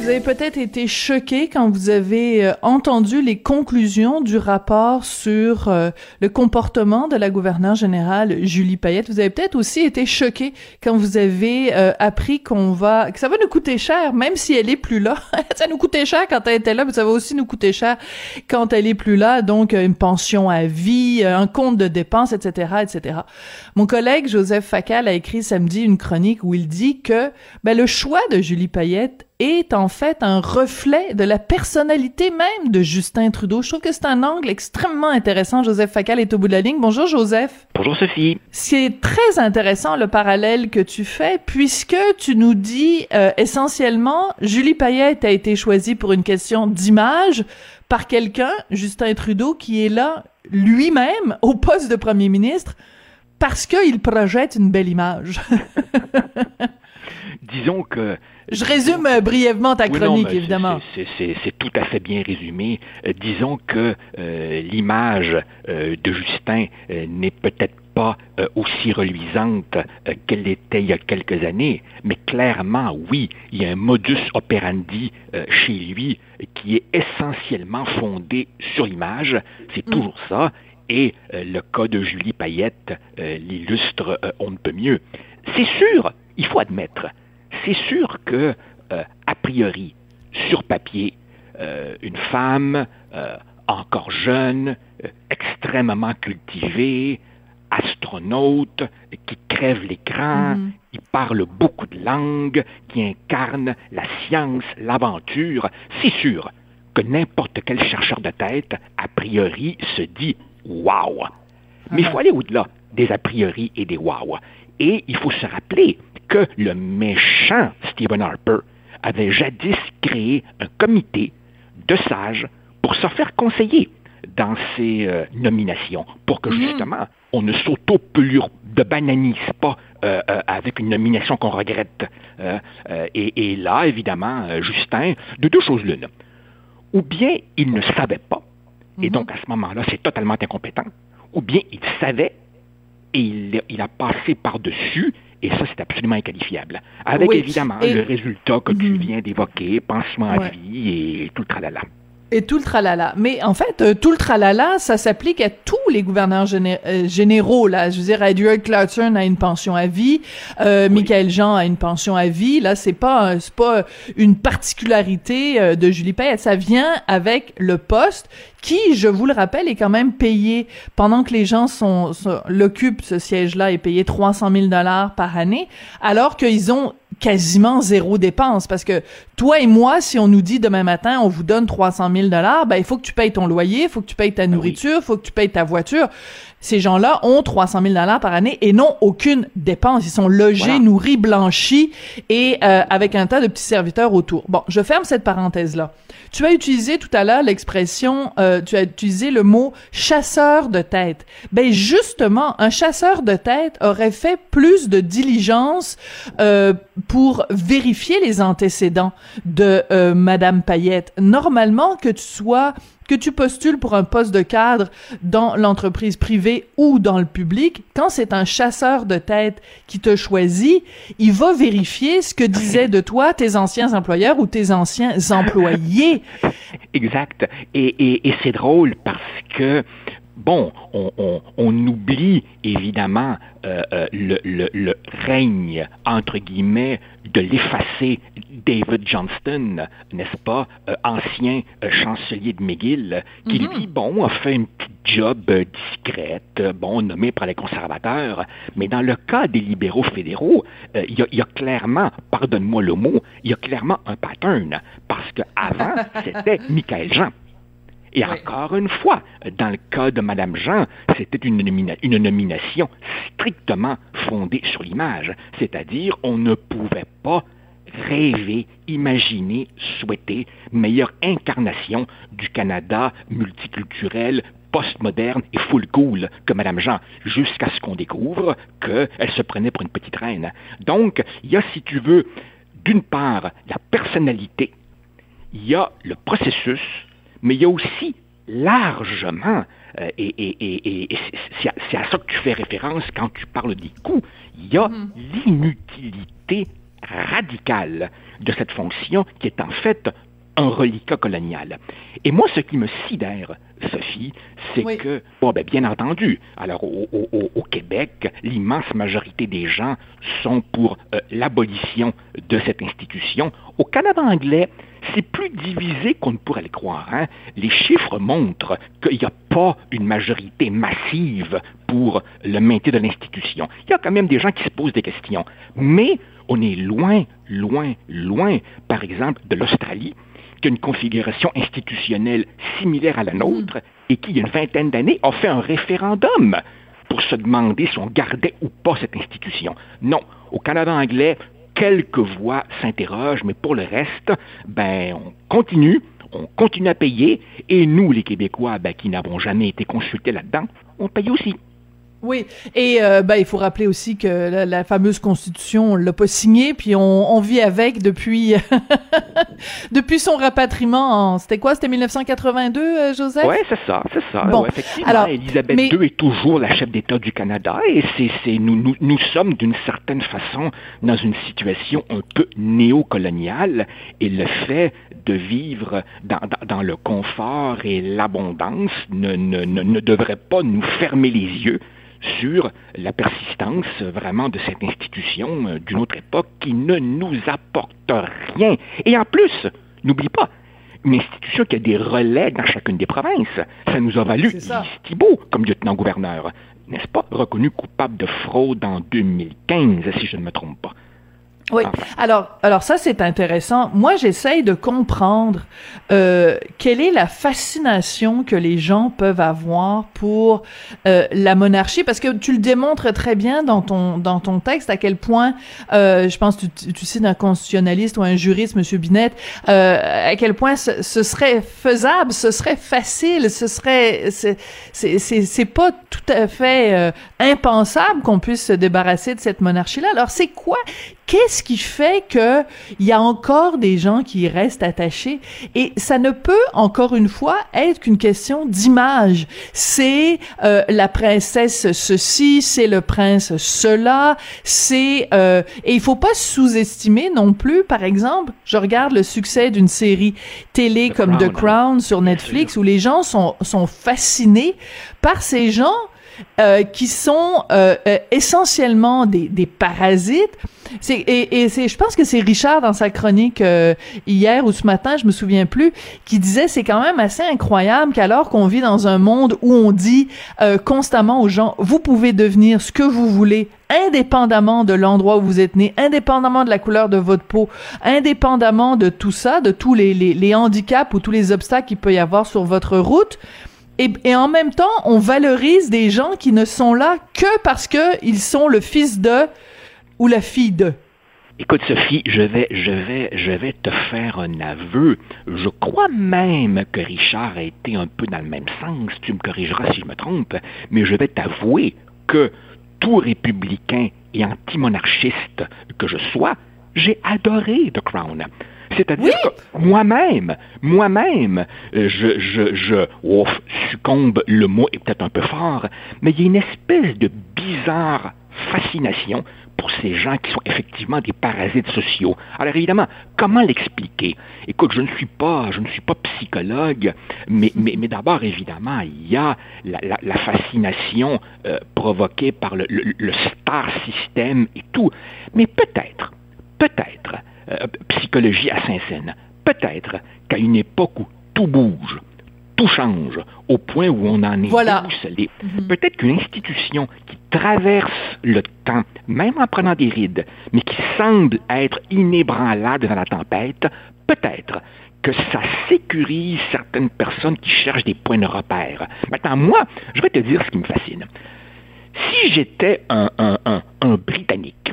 Vous avez peut-être été choqué quand vous avez euh, entendu les conclusions du rapport sur euh, le comportement de la gouverneure générale Julie Payette. Vous avez peut-être aussi été choqué quand vous avez euh, appris qu'on va que ça va nous coûter cher, même si elle est plus là. ça nous coûtait cher quand elle était là, mais ça va aussi nous coûter cher quand elle est plus là. Donc une pension à vie, un compte de dépenses, etc., etc. Mon collègue Joseph Facal a écrit samedi une chronique où il dit que ben, le choix de Julie Payette est en fait un reflet de la personnalité même de Justin Trudeau. Je trouve que c'est un angle extrêmement intéressant. Joseph Facal est au bout de la ligne. Bonjour Joseph. Bonjour Sophie. C'est très intéressant le parallèle que tu fais puisque tu nous dis euh, essentiellement Julie Payette a été choisie pour une question d'image par quelqu'un, Justin Trudeau, qui est là lui-même au poste de premier ministre parce qu'il projette une belle image. Disons que je résume euh, brièvement ta chronique, évidemment. C'est tout à fait bien résumé. Euh, disons que euh, l'image de Justin n'est peut-être pas aussi reluisante qu'elle l'était il y a quelques années, mais clairement, oui, il y a un modus operandi chez lui qui est essentiellement fondé sur l'image. C'est mm. toujours ça. Et le cas de Julie Payette l'illustre on ne peut mieux. C'est sûr, il faut admettre, c'est sûr que, euh, a priori, sur papier, euh, une femme euh, encore jeune, extrêmement cultivée, astronaute, qui crève l'écran, mm-hmm. qui parle beaucoup de langues, qui incarne la science, l'aventure, c'est sûr que n'importe quel chercheur de tête, a priori, se dit Wow! Mais il faut aller au-delà des a priori et des wow. Et il faut se rappeler que le méchant Stephen Harper avait jadis créé un comité de sages pour se faire conseiller dans ses euh, nominations, pour que mhm. justement on ne sauto de bananise pas euh, euh, avec une nomination qu'on regrette. Et, et, là, évidemment, Justin, de deux choses l'une. Ou bien il ne savait pas, et mhm. donc à ce moment-là, c'est totalement incompétent, ou bien il savait et il, il a passé par-dessus et ça, c'est absolument inqualifiable. Avec évidemment le résultat que tu mhm. viens d'évoquer, pansement à vie et tout le tralala. Et tout le tralala. Mais en fait, euh, tout le tralala, ça s'applique à tous les gouverneurs euh, généraux. Là, je veux dire, Edward Clarkson a une pension à vie, euh, Michael Jean a une pension à vie. Là, c'est pas c'est pas une particularité euh, de Julie Payette. Ça vient avec le poste qui, je vous le rappelle, est quand même payé pendant que les gens sont, sont l'occupent ce siège-là est payé 300 000 dollars par année, alors qu'ils ont quasiment zéro dépense parce que toi et moi, si on nous dit demain matin, on vous donne 300 000 dollars, ben il faut que tu payes ton loyer, il faut que tu payes ta ben nourriture, il faut que tu payes ta voiture. Ces gens-là ont 300 000 dollars par année et n'ont aucune dépense. Ils sont logés, nourris, blanchis et euh, avec un tas de petits serviteurs autour. Bon, je ferme cette parenthèse-là. Tu as utilisé tout à l'heure l'expression, euh, tu as utilisé le mot chasseur de tête. Ben justement, un chasseur de tête aurait fait plus de diligence euh, pour vérifier les antécédents de euh, Madame Payette. Normalement, que tu sois que tu postules pour un poste de cadre dans l'entreprise privée ou dans le public, quand c'est un chasseur de tête qui te choisit, il va vérifier ce que disaient de toi tes anciens employeurs ou tes anciens employés. Exact. Et, et c'est drôle parce que bon, on, oublie évidemment euh, euh, le, règne, entre guillemets, de l'effacé David Johnston, n'est-ce pas, euh, ancien chancelier de McGill, qui lui, bon, a fait une petite job discrète, bon, nommé par les conservateurs, mais dans le cas des libéraux fédéraux, il y, y, a clairement, pardonne-moi le mot, il y a clairement un pattern, parce qu'avant, c'était Michael Jean. Et encore une fois, dans le cas de Mme Jean, c'était une, une, nomination strictement fondée sur l'image, c'est-à-dire on ne pouvait pas rêver, imaginer, souhaiter meilleure incarnation du Canada multiculturel, postmoderne et full cool que Mme Jean, jusqu'à ce qu'on découvre qu'elle se prenait pour une petite reine. Donc, il y a, si tu veux, d'une part, la personnalité, il y a le processus, mais il y a aussi largement, euh, et, c'est à, ça que tu fais référence quand tu parles des coûts, il y a mm-hmm. l'inutilité radicale de cette fonction qui est en fait un reliquat colonial. Et moi, ce qui me sidère, Sophie, c'est que, bon, ben, bien entendu, alors au, Québec, l'immense majorité des gens sont pour euh, l'abolition de cette institution. Au Canada anglais, c'est plus divisé qu'on ne pourrait le croire. Hein. Les chiffres montrent qu'il n'y a pas une majorité massive pour le maintien de l'institution. Il y a quand même des gens qui se posent des questions. Mais on est loin, loin, loin, par exemple, de l'Australie, qui a une configuration institutionnelle similaire à la nôtre et qui, il y a une vingtaine d'années, a fait un référendum pour se demander si on gardait ou pas cette institution. Non, au Canada anglais, quelques voix s'interrogent, mais pour le reste, ben, on continue, on continue à payer, et nous, les Québécois, ben, qui n'avons jamais été consultés là-dedans, on paye aussi. Oui, et euh, ben, il faut rappeler aussi que la, fameuse constitution, on l'a pas signée, puis on, on, vit avec depuis depuis son rapatriement. C'était quoi? C'était 1982, euh, Joseph? Oui, c'est ça, c'est ça. Bon, effectivement, alors, Elisabeth II est toujours la chef d'État du Canada, et c'est nous, nous, nous sommes d'une certaine façon dans une situation un peu néocoloniale, et le fait de vivre dans, dans, dans le confort et l'abondance ne, ne, ne, ne devrait pas nous fermer les yeux sur la persistance vraiment de cette institution euh, d'une autre époque qui ne nous apporte rien. Et en plus, n'oublie pas, une institution qui a des relais dans chacune des provinces. Ça nous a valu Thibault comme lieutenant-gouverneur, n'est-ce pas, reconnu coupable de fraude en 2015, si je ne me trompe pas. Oui. Alors, alors ça c'est intéressant. Moi, j'essaye de comprendre euh, quelle est la fascination que les gens peuvent avoir pour euh, la monarchie, parce que tu le démontres très bien dans ton dans ton texte à quel point, euh, je pense, tu, tu cites un constitutionnaliste ou un juriste, Monsieur Binet, euh, à quel point ce, ce, serait faisable, ce serait facile, ce serait c'est c'est c'est pas tout à fait euh, impensable qu'on puisse se débarrasser de cette monarchie-là. Alors, c'est quoi qu'est-ce qui fait que il y a encore des gens qui y restent attachés? Et ça ne peut encore une fois être qu'une question d'image. C'est euh, la princesse ceci, c'est le prince cela, c'est euh, et il faut pas sous-estimer non plus. Par exemple, je regarde le succès d'une série télé comme The Crown sur Netflix où les gens sont sont fascinés par ces gens euh, qui sont euh, euh, essentiellement des, des parasites. Et, et c'est, je pense que c'est Richard dans sa chronique hier ou ce matin, je me souviens plus, qui disait c'est quand même assez incroyable qu'alors qu'on vit dans un monde où on dit constamment aux gens vous pouvez devenir ce que vous voulez indépendamment de l'endroit où vous êtes né, indépendamment de la couleur de votre peau, indépendamment de tout ça, de tous les, les, les handicaps ou tous les obstacles qu'il peut y avoir sur votre route, et, en même temps, on valorise des gens qui ne sont là que parce qu'ils sont le fils de ou la fille de. Écoute Sophie, je vais, je vais, je vais te faire un aveu. Je crois même que Richard a été un peu dans le même sens. Tu me corrigeras si je me trompe, mais je vais t'avouer que tout républicain et antimonarchiste que je sois, j'ai adoré The Crown. C'est-à-dire que moi-même, moi-même, euh, je, je, je ouf, succombe, le mot est peut-être un peu fort, mais il y a une espèce de bizarre fascination pour ces gens qui sont effectivement des parasites sociaux. Alors évidemment, comment l'expliquer? Écoute, je ne suis pas, je ne suis pas psychologue, mais, mais, mais d'abord évidemment, il y a la, la, la fascination euh, provoquée par le, le, le star système et tout. Mais peut-être, peut-être psychologie à Saint-Saëns. Peut-être qu'à une époque où tout bouge, tout change, au point où on en est voilà. Mhm. peut-être qu'une institution qui traverse le temps, même en prenant des rides, mais qui semble être inébranlable dans la tempête, peut-être que ça sécurise certaines personnes qui cherchent des points de repère. Maintenant, moi, je vais te dire ce qui me fascine. Si j'étais un, un, un, un Britannique,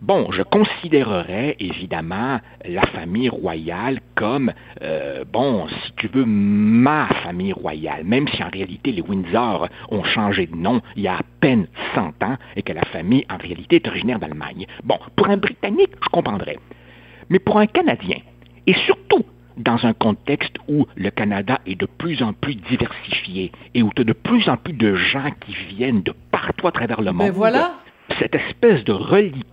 Bon, je considérerais évidemment la famille royale comme, euh, bon, si tu veux, ma famille royale, même si en réalité les Windsor ont changé de nom il y a à peine 100 ans et que la famille en réalité est originaire d'Allemagne. Bon, pour un Britannique, je comprendrais. Mais pour un Canadien, et surtout dans un contexte où le Canada est de plus en plus diversifié et où tu as de plus en plus de gens qui viennent de partout à travers le Ben monde. voilà. Cette espèce de reliquat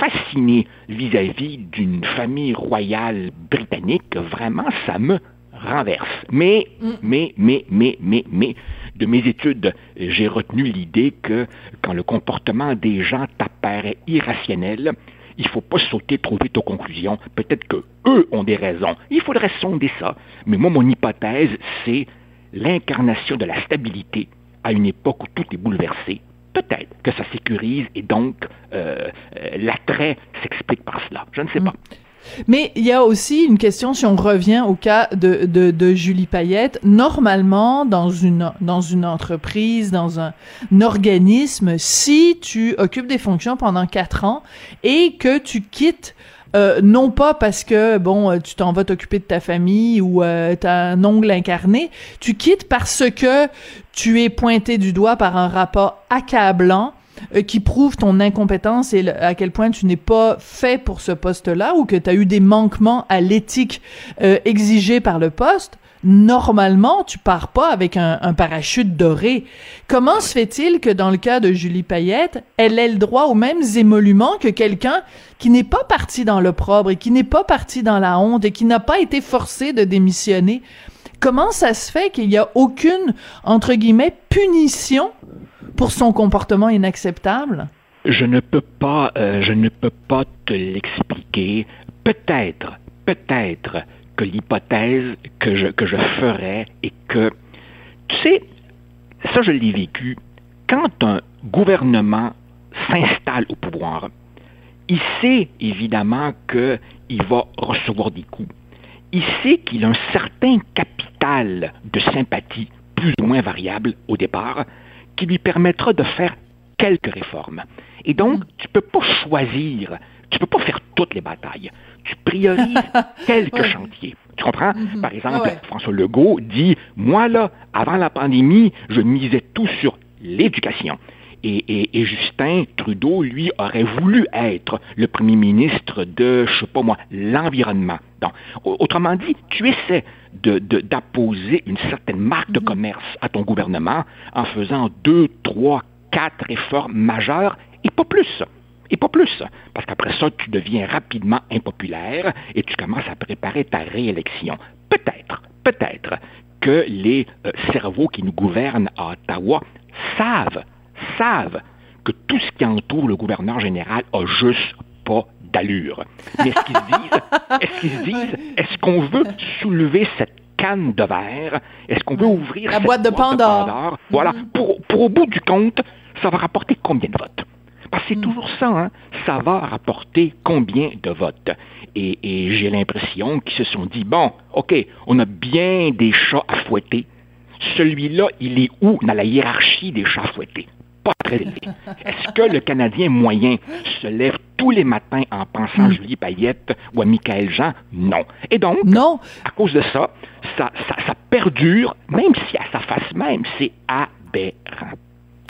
fasciné vis-à-vis d'une famille royale britannique, vraiment, ça me renverse. Mais, Mm. mais, mais, mais, mais, mais, de mes études, j'ai retenu l'idée que quand le comportement des gens t'apparaît irrationnel, il ne faut pas sauter trop vite aux conclusions. Peut-être que eux ont des raisons. Il faudrait sonder ça. Mais moi, mon hypothèse, c'est l'incarnation de la stabilité à une époque où tout est bouleversé. Peut-être que ça sécurise et donc euh, euh, l'attrait s'explique par cela. Je ne sais pas. Mais il y a aussi une question, si on revient au cas de, Julie Payette, normalement, dans une, entreprise, dans un, organisme, si tu occupes des fonctions pendant quatre ans et que tu quittes euh, non pas parce que bon tu t'en vas t'occuper de ta famille ou euh, t'as un ongle incarné, tu quittes parce que tu es pointé du doigt par un rapport accablant euh, qui prouve ton incompétence et à quel point tu n'es pas fait pour ce poste-là ou que tu as eu des manquements à l'éthique euh, exigés par le poste, normalement, tu pars pas avec un, un parachute doré. Comment se fait-il que dans le cas de Julie Payette, elle ait le droit aux mêmes émoluments que quelqu'un qui n'est pas parti dans l'opprobre et qui n'est pas parti dans la honte et qui n'a pas été forcé de démissionner? Comment ça se fait qu'il n'y a aucune, entre guillemets, punition pour son comportement inacceptable? Je ne peux pas, euh, je ne peux pas te l'expliquer. Peut-être, peut-être que l'hypothèse que je, que je ferais est que, tu sais, ça je l'ai vécu, quand un gouvernement s'installe au pouvoir, il sait évidemment qu'il va recevoir des coups. Il sait qu'il a un certain capital de sympathie, plus ou moins variable au départ, qui lui permettra de faire quelques réformes. Et donc, tu ne peux pas choisir, tu ne peux pas faire toutes les batailles. Tu priorises quelques Ouais. chantiers. Tu comprends? Mhm. Par exemple, Ouais. François Legault dit, moi là, avant la pandémie, je misais tout sur l'éducation. Et, et- et Justin Trudeau, lui, aurait voulu être le premier ministre de, je sais pas moi, l'environnement. Autrement dit, tu essaies de- de- d'apposer une certaine marque de commerce à ton gouvernement en faisant deux, trois, quatre réformes majeures et pas plus. Et pas plus, parce qu'après ça, tu deviens rapidement impopulaire et tu commences à préparer ta réélection. Peut-être, peut-être que les euh, cerveaux qui nous gouvernent à Ottawa savent, savent que tout ce qui entoure le gouverneur général a juste pas d'allure. Mais est-ce qu'ils se disent, est-ce qu'ils se disent, est-ce qu'on veut soulever cette canne de verre? Est-ce qu'on veut ouvrir La cette boîte de Pandore. Voilà. Mhm. Pour, pour au bout du compte, ça va rapporter combien de votes? Parce que c'est Mm. toujours ça, hein? Ça va rapporter combien de votes? Et, et j'ai l'impression qu'ils se sont dit, bon, OK, on a bien des chats à fouetter. Celui-là, il est où dans la hiérarchie des chats à Est-ce que le Canadien moyen se lève tous les matins en pensant à Mm. Julie Payette ou à Michael Jean? Non. Et donc, Non. à cause de ça, ça, ça, ça perdure, même si à sa face même, c'est aberrant.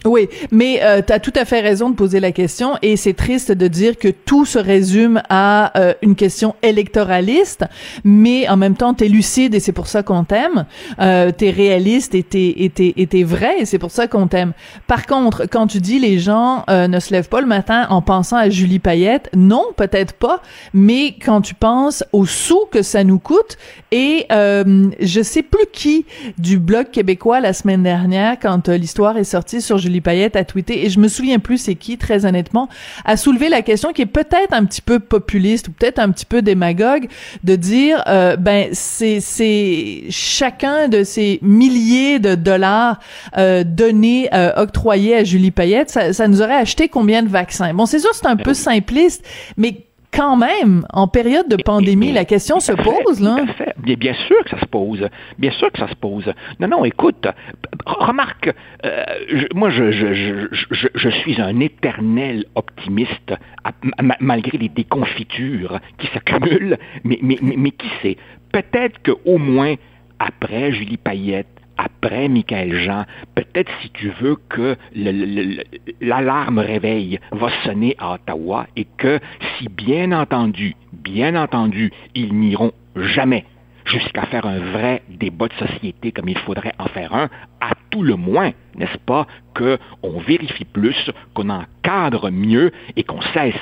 Oui, mais euh, tu as tout à fait raison de poser la question et c'est triste de dire que tout se résume à euh, une question électoraliste, mais en même temps, tu es lucide et c'est pour ça qu'on t'aime. Euh, tu es réaliste et tu es, vrai et c'est pour ça qu'on t'aime. Par contre, quand tu dis les gens euh, ne se lèvent pas le matin en pensant à Julie Payette, non, peut-être pas, mais quand tu penses aux sous que ça nous coûte et euh, je sais plus qui du Bloc québécois la semaine dernière, quand euh, l'histoire est sortie sur Julie Payette, a tweeté, et je me souviens plus c'est qui, très honnêtement, a soulevé la question qui est peut-être un petit peu populiste ou peut-être un petit peu démagogue, de dire, euh, ben, c'est, c'est chacun de ces milliers de dollars euh, donnés, euh, octroyés à Julie Payette, ça, ça nous aurait acheté combien de vaccins? Bon, c'est sûr, c'est un peu simpliste, mais quand même, en période de pandémie, mais- la question se pose, là. Bien, bien sûr que ça se pose. Bien sûr que ça se pose. Non, non, écoute, remarque, euh, je- moi, je, je, je, je, je suis un éternel optimiste, à- ma- malgré les déconfitures qui s'accumulent, mais, mais, mais, mais qui sait, peut-être qu'au moins, après Julie Payette, après Michael Jean, peut-être si tu veux que l'alarme réveil va sonner à Ottawa et que si bien entendu, bien entendu, ils n'iront jamais jusqu'à faire un vrai débat de société comme il faudrait en faire un, à tout le moins, n'est-ce pas, qu'on vérifie plus, qu'on encadre mieux et qu'on cesse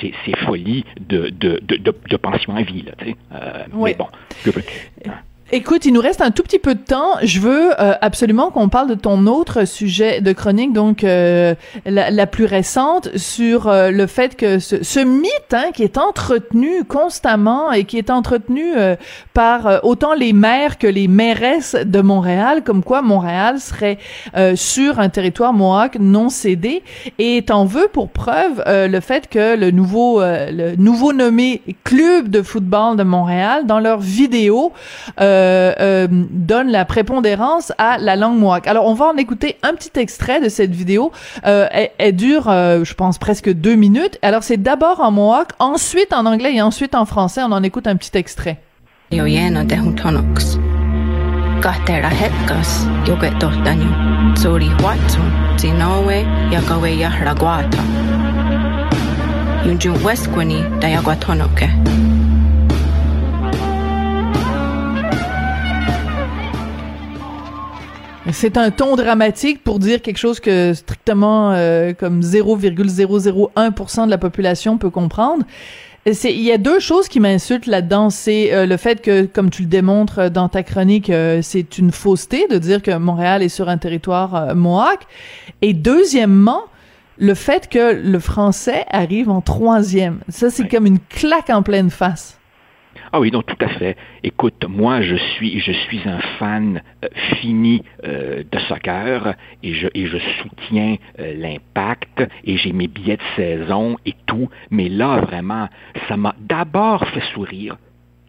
ces, folies de, de, de, pension à vie. Là, euh, Mais bon, que hein? Écoute, il nous reste un tout petit peu de temps. Je veux euh, absolument qu'on parle de ton autre sujet de chronique, donc euh, la, plus récente, sur euh, le fait que ce, ce mythe hein, qui est entretenu constamment et qui est entretenu par autant les maires que les mairesses de Montréal, comme quoi Montréal serait sur un territoire mohawk non cédé, et t'en veux pour preuve le fait que le nouveau le nouveau nommé club de football de Montréal, dans leur vidéo, euh, euh, donne la prépondérance à la langue mohawk. Alors, on va en écouter un petit extrait de cette vidéo. Euh, elle, dure, je pense, presque deux minutes. Alors, c'est d'abord en mohawk, ensuite en anglais et ensuite en français. On en écoute un petit extrait. C'est un ton dramatique pour dire quelque chose que strictement euh, comme 0,001% de la population peut comprendre. C'est, il y a deux choses qui m'insultent là-dedans. C'est euh, le fait que, comme tu le démontres dans ta chronique, euh, c'est une fausseté de dire que Montréal est sur un territoire mohawk. Et deuxièmement, le fait que le français arrive en troisième. Ça, c'est comme une claque en pleine face. Ah oui, donc tout à fait. Écoute, moi, je suis, je suis un fan euh, fini euh, de soccer et je, et je soutiens euh, l'impact et j'ai mes billets de saison et tout. Mais là, vraiment, ça m'a d'abord fait sourire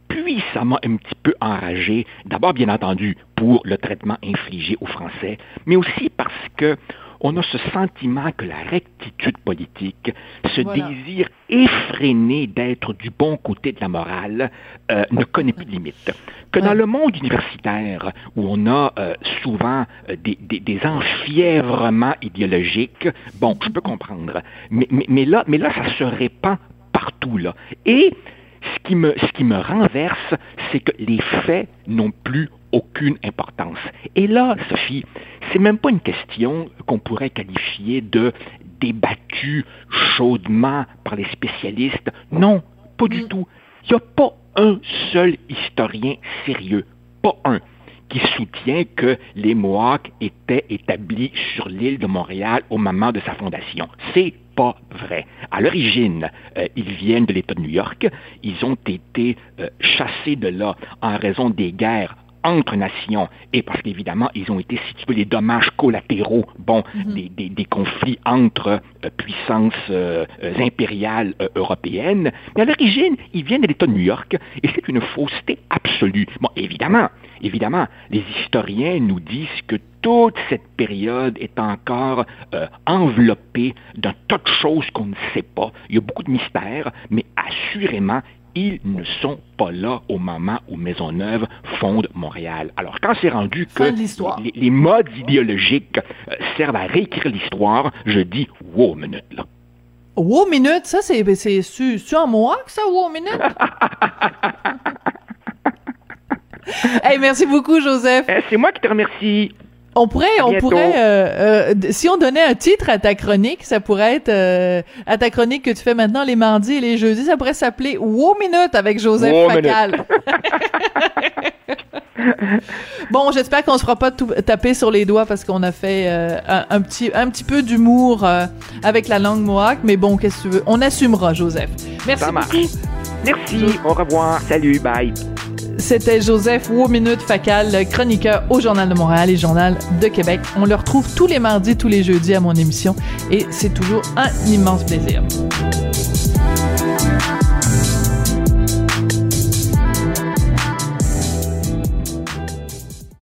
puis ça m'a un petit peu enragé, d'abord bien entendu pour le traitement infligé aux Français, mais aussi parce que on a ce sentiment que la rectitude politique, ce désir effréné d'être du bon côté de la morale, euh, ne connaît plus de limite. Que dans le monde universitaire, où on a euh, souvent euh, des, des, enfièvrements idéologiques, bon, je peux comprendre, mais, mais, là, mais là, ça se répand partout, là. Et ce qui me, ce qui me renverse, c'est que les faits n'ont plus aucune importance. Et là, Sophie, c'est même pas une question qu'on pourrait qualifier de débattue chaudement par les spécialistes. Non, pas du mm. tout. Il n'y a pas un seul historien sérieux, pas un, qui soutient que les Mohawks étaient établis sur l'île de Montréal au moment de sa fondation. C'est pas vrai. À l'origine, euh, ils viennent de l'État de New York. Ils ont été euh, chassés de là en raison des guerres entre nations et parce qu'évidemment, ils ont été situés les dommages collatéraux, bon, mhm. des, des, conflits entre euh, puissances euh, impériales euh, européennes. Mais à l'origine, ils viennent de l'État de New York et c'est une fausseté absolue. Bon, évidemment, évidemment, les historiens nous disent que toute cette période est encore enveloppée d'un tas de choses qu'on ne sait pas. Il y a beaucoup de mystères, mais assurément, ils ne sont pas là au moment où Maisonneuve fonde Montréal. Alors, quand c'est rendu que les, modes idéologiques euh, servent à réécrire l'histoire, je dis, wow, minute, là. Wow, minute, ça, c'est, c'est, c'est en moi que ça, wow, minute? hey, merci beaucoup, Joseph. Eh, c'est moi qui te remercie. On pourrait, on pourrait, euh, euh, si on donnait un titre à ta chronique, ça pourrait être euh, à ta chronique que tu fais maintenant les mardis et les jeudis, ça pourrait s'appeler Wow Minute avec Joseph Facal. bon, j'espère qu'on se fera pas tout taper sur les doigts parce qu'on a fait un, petit, un petit peu d'humour avec la langue mohawk, mais bon, qu'est-ce que tu veux, on assumera, Joseph. Merci beaucoup. Merci. Au revoir. Salut. Bye. C'était Joseph Wominute Facal, chroniqueur au Journal de Montréal et Journal de Québec. On le retrouve tous les mardis, tous les jeudis à mon émission et c'est toujours un immense plaisir.